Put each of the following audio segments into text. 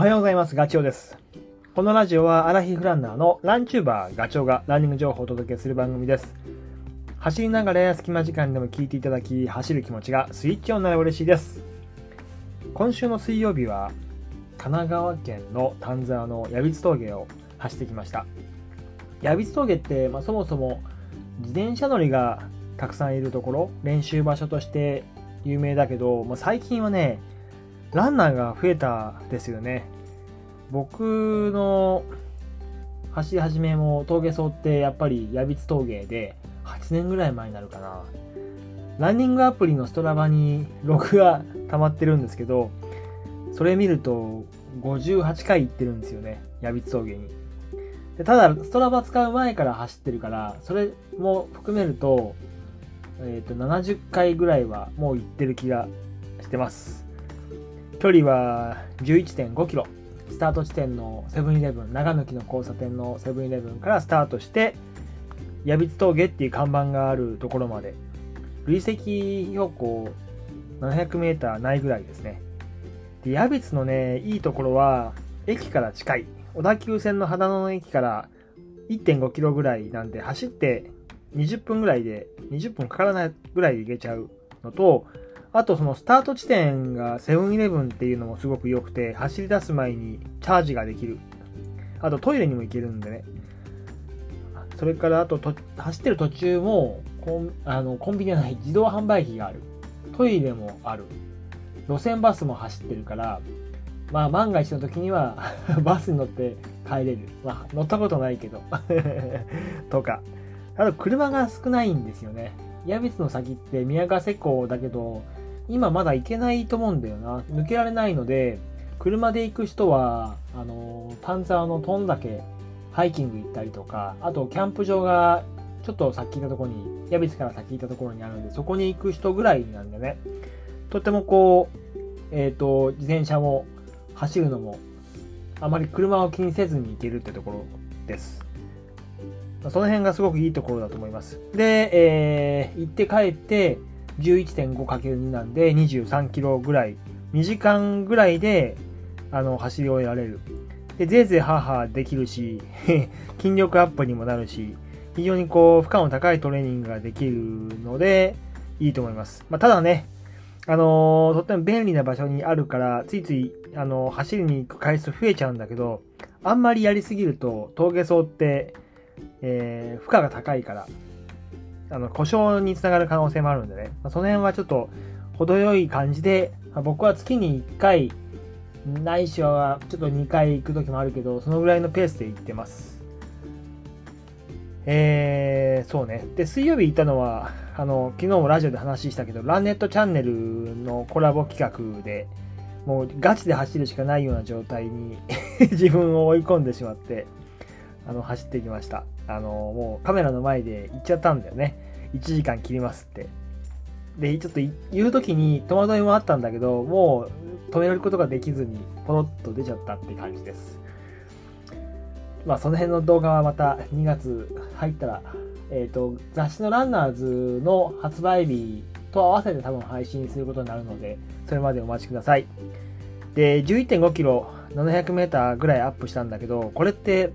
おはようございます。ガチョウです。このラジオはアラヒフランナーのランチューバーガチョウがランニング情報をお届けする番組です。走りながら隙間時間でも聞いていただき、走る気持ちがスイッチオンなら嬉しいです。今週の水曜日は神奈川県の丹沢の矢光峠を走ってきました。矢光峠って、まあ、そもそも自転車乗りがたくさんいるところ、練習場所として有名だけど、まあ、最近はね、ランナーが増えたですよね。僕の走り始めも峠走ってやっぱり矢光峠で8年ぐらい前になるかな。ランニングアプリのストラバにログが溜まってるんですけど、それ見ると58回行ってるんですよね。矢光峠に。でただ、ストラバ使う前から走ってるから、それも含めると、えっ、ー、と、70回ぐらいはもう行ってる気がしてます。距離は11.5キロ。スタート地点のセブンイレブン、長野木の交差点のセブンイレブンからスタートして、矢光峠っていう看板があるところまで、累積標高700メーターないぐらいですね。で、矢光のね、いいところは、駅から近い。小田急線の秦野の駅から1.5キロぐらいなんで、走って20分ぐらいで、20分かからないぐらいで行けちゃうのと、あとそのスタート地点がセブンイレブンっていうのもすごく良くて、走り出す前にチャージができる。あとトイレにも行けるんでね。それからあとと走ってる途中もコンあのコンビニはない自動販売機がある。トイレもある。路線バスも走ってるから、まあ万が一の時には バスに乗って帰れる。まあ乗ったことないけど とか。あと車が少ないんですよね。矢光の先って宮ヶ瀬港だけど、今まだ行けないと思うんだよな。抜けられないので、車で行く人は、あの、丹沢のトン岳、ハイキング行ったりとか、あとキャンプ場がちょっと先行ったところに、矢光から先行ったところにあるんで、そこに行く人ぐらいなんでね、とてもこう、えっ、ー、と、自転車も走るのも、あまり車を気にせずに行けるってところです。その辺がすごくいいところだと思います。で、えー、行って帰って、11.5×2 なんで23キロぐらい、2時間ぐらいで、あの、走り終えられる。で、ぜいぜいハーハーできるし、筋力アップにもなるし、非常にこう、負荷の高いトレーニングができるので、いいと思います。まあ、ただね、あのー、とっても便利な場所にあるから、ついつい、あの、走りに行く回数増えちゃうんだけど、あんまりやりすぎると、峠走って、えー、負荷が高いから、あの、故障につながる可能性もあるんでね、まあ、その辺はちょっと程よい感じで、まあ、僕は月に1回、ないしはちょっと2回行く時もあるけど、そのぐらいのペースで行ってます。えー、そうね。で、水曜日行ったのは、あの、昨日もラジオで話したけど、ランネットチャンネルのコラボ企画で、もうガチで走るしかないような状態に 自分を追い込んでしまって、あの、走ってきました。あの、もうカメラの前で行っちゃったんだよね。1時間切りますって。で、ちょっと言う時に戸惑いもあったんだけど、もう止めることができずに、ポロッと出ちゃったって感じです。まあ、その辺の動画はまた2月入ったら、えっ、ー、と、雑誌のランナーズの発売日と合わせて多分配信することになるので、それまでお待ちください。で、11.5キロ、700メーターぐらいアップしたんだけど、これって、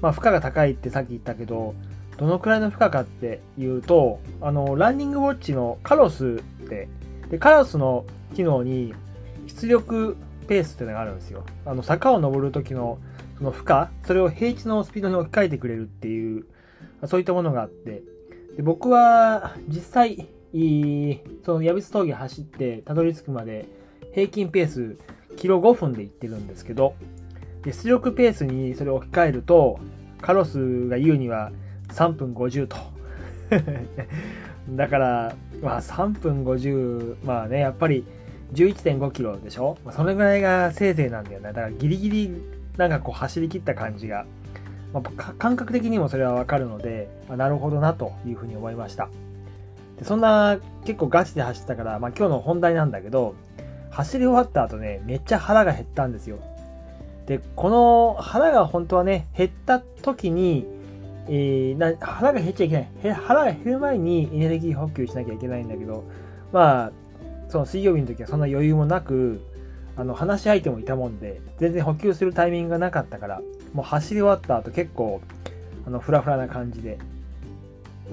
まあ、負荷が高いってさっき言ったけど、どのくらいの負荷かっていうと、あの、ランニングウォッチのカロスって、で、カロスの機能に出力ペースっていうのがあるんですよ。あの、坂を登るときのその負荷、それを平地のスピードに置き換えてくれるっていう、そういったものがあって、で僕は実際、その矢光峠走ってたどり着くまで平均ペースキロ5分で行ってるんですけど、出力ペースにそれを置き換えると、カロスが言うには3分50と。だから、まあ3分50、まあね、やっぱり11.5キロでしょ、それぐらいがせいぜいなんだよね。だからギリギリなんかこう走り切った感じが、まあ、感覚的にもそれはわかるので、まあ、なるほどなというふうに思いました。でそんな結構ガチで走ったから、まあ、今日の本題なんだけど、走り終わった後ね、めっちゃ腹が減ったんですよ。で、この腹が本当はね、減った時に、えー、な腹が減っちゃいけない。腹が減る前にエネルギー補給しなきゃいけないんだけど、まあ、その水曜日の時はそんな余裕もなく、あの話し相手もいたもんで全然補給するタイミングがなかったからもう走り終わった後結構あのフラフラな感じで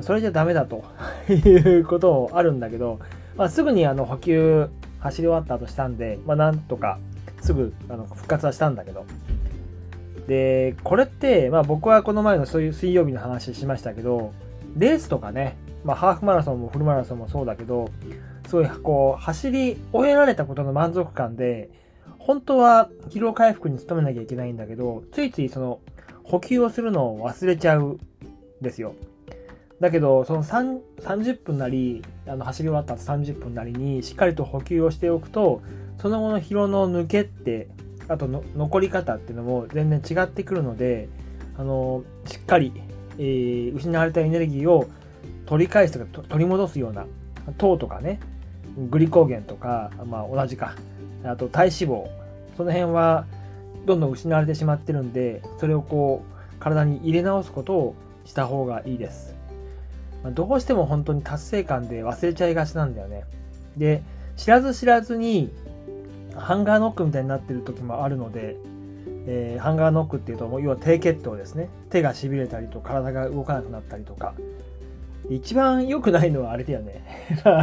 それじゃダメだと いうこともあるんだけど、まあ、すぐにあの補給走り終わった後したんで、まあ、なんとかすぐあの復活はしたんだけど。でこれって、まあ、僕はこの前のそういう水曜日の話しましたけどレースとかね、まあ、ハーフマラソンもフルマラソンもそうだけどそういうこう走り終えられたことの満足感で本当は疲労回復に努めなきゃいけないんだけどついついその補給をするのを忘れちゃうんですよ。だけどその30分なりあの走り終わった後30分なりにしっかりと補給をしておくとその後の疲労の抜けってあとの残り方っていうのも全然違ってくるのであのしっかり、えー、失われたエネルギーを取り返すとか取り戻すような糖とかねグリコーゲンとか、まあ、同じか。あと体脂肪。その辺はどんどん失われてしまってるんでそれをこう体に入れ直すことをした方がいいです、ま、どうしても本当に達成感で忘れちゃいがちなんだよね。で知らず知らずにハンガーノックみたいになってる時もあるので、えー、ハンガーノックっていうと要は低血糖ですね。手がしびれたりと体が動かなくなったりとか。一番良くないのはあれだよね。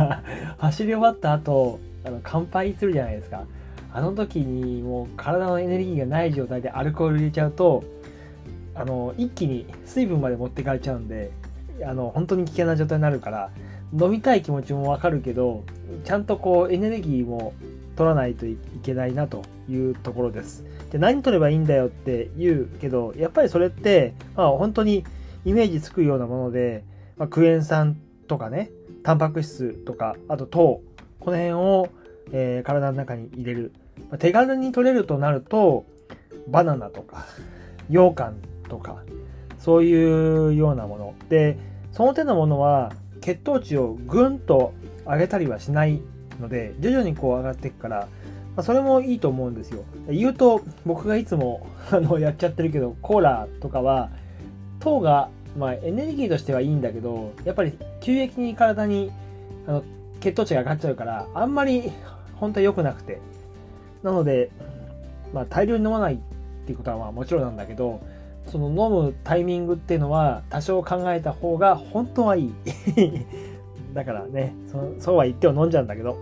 走り終わった後あの乾杯するじゃないですか。あの時にもう体のエネルギーがない状態でアルコール入れちゃうとあの一気に水分まで持ってかれちゃうんであの本当に危険な状態になるから飲みたい気持ちもわかるけどちゃんとこうエネルギーも取らないといけないなというところです。で何取ればいいんだよって言うけどやっぱりそれって、まあ、本当にイメージつくようなもので、まあ、クエン酸とかねタンパク質とかあと糖この辺を、えー、体の中に入れる、まあ、手軽に取れるとなるとバナナとか羊羹とかそういうようなものでその手のものは血糖値をぐんと上げたりはしないので、徐々にこう上がっていくから、ま、それもいいと思うんですよ。言うと、僕がいつも あのやっちゃってるけど、コーラとかは、糖が、まあ、エネルギーとしてはいいんだけど、やっぱり急激に体にあの血糖値が上がっちゃうから、あんまり本当は良くなくて。なので、まあ、大量に飲まないっていうことはまあもちろんなんだけど、その飲むタイミングっていうのは多少考えた方が本当はいい。だからねそ、そうは言っても飲んじゃうんだけど。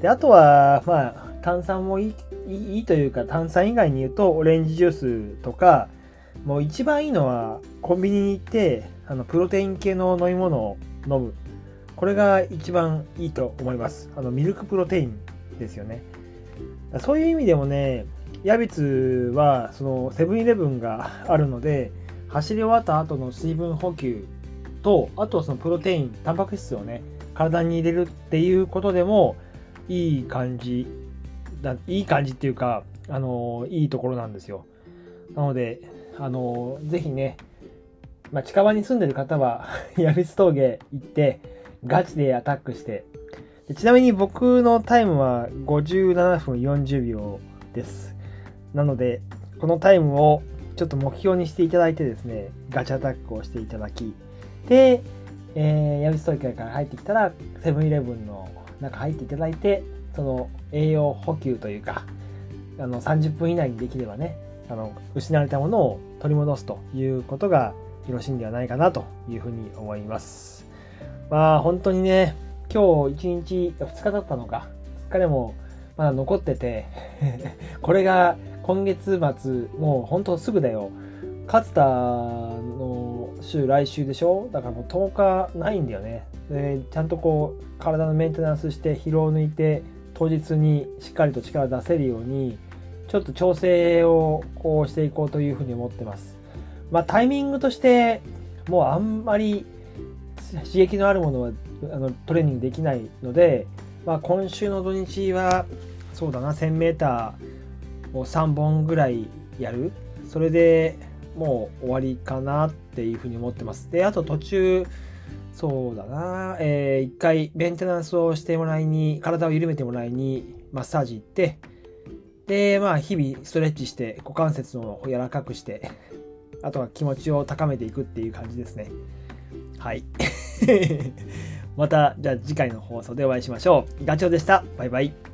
で、あとは、まあ、炭酸もいいいいというか、炭酸以外に言うと、オレンジジュースとか、もう一番いいのは、コンビニに行って、あの、プロテイン系の飲み物を飲む。これが一番いいと思います。あの、ミルクプロテインですよね。そういう意味でもね、ヤビツは、その、セブンイレブンがあるので、走り終わった後の水分補給と、あとそのプロテイン、タンパク質をね、体に入れるっていうことでも、いい感じだ、いい感じっていうか、あの、いいところなんですよ。なので、あの、ぜひね、まあ、近場に住んでる方は ヤビス峠行って、ガチでアタックしてで、ちなみに僕のタイムは57分40秒です。なので、このタイムをちょっと目標にしていただいてですね、ガチアタックをしていただき、で、えー、ヤビストイカから入ってきたら、セブンイレブンの中入っていただいて、その栄養補給というか、あの30分以内にできればね、あの失われたものを取り戻すということがよろしいんではないかなというふうに思います。まあ本当にね、今日1日、2日だったのか、2日でもまだ残ってて これが今月末、もう本当すぐだよ。勝田の週来週でしょ？だからもう10日ないんだよね。でちゃんとこう体のメンテナンスして疲労を抜いて当日にしっかりと力を出せるようにちょっと調整をこうしていこうというふうに思ってます。まあタイミングとしてもうあんまり刺激のあるものはあのトレーニングできないので、まあ、今週の土日はそうだな 1000m を3本ぐらいやる。それでもう終わりかなっていうふうに思ってます。で、あと途中、そうだな、えー、一回メンテナンスをしてもらいに、体を緩めてもらいにマッサージ行って、で、まあ日々ストレッチして股関節を柔らかくして、あとは気持ちを高めていくっていう感じですね。はい。また、じゃあ次回の放送でお会いしましょう。ガチョウでした。バイバイ。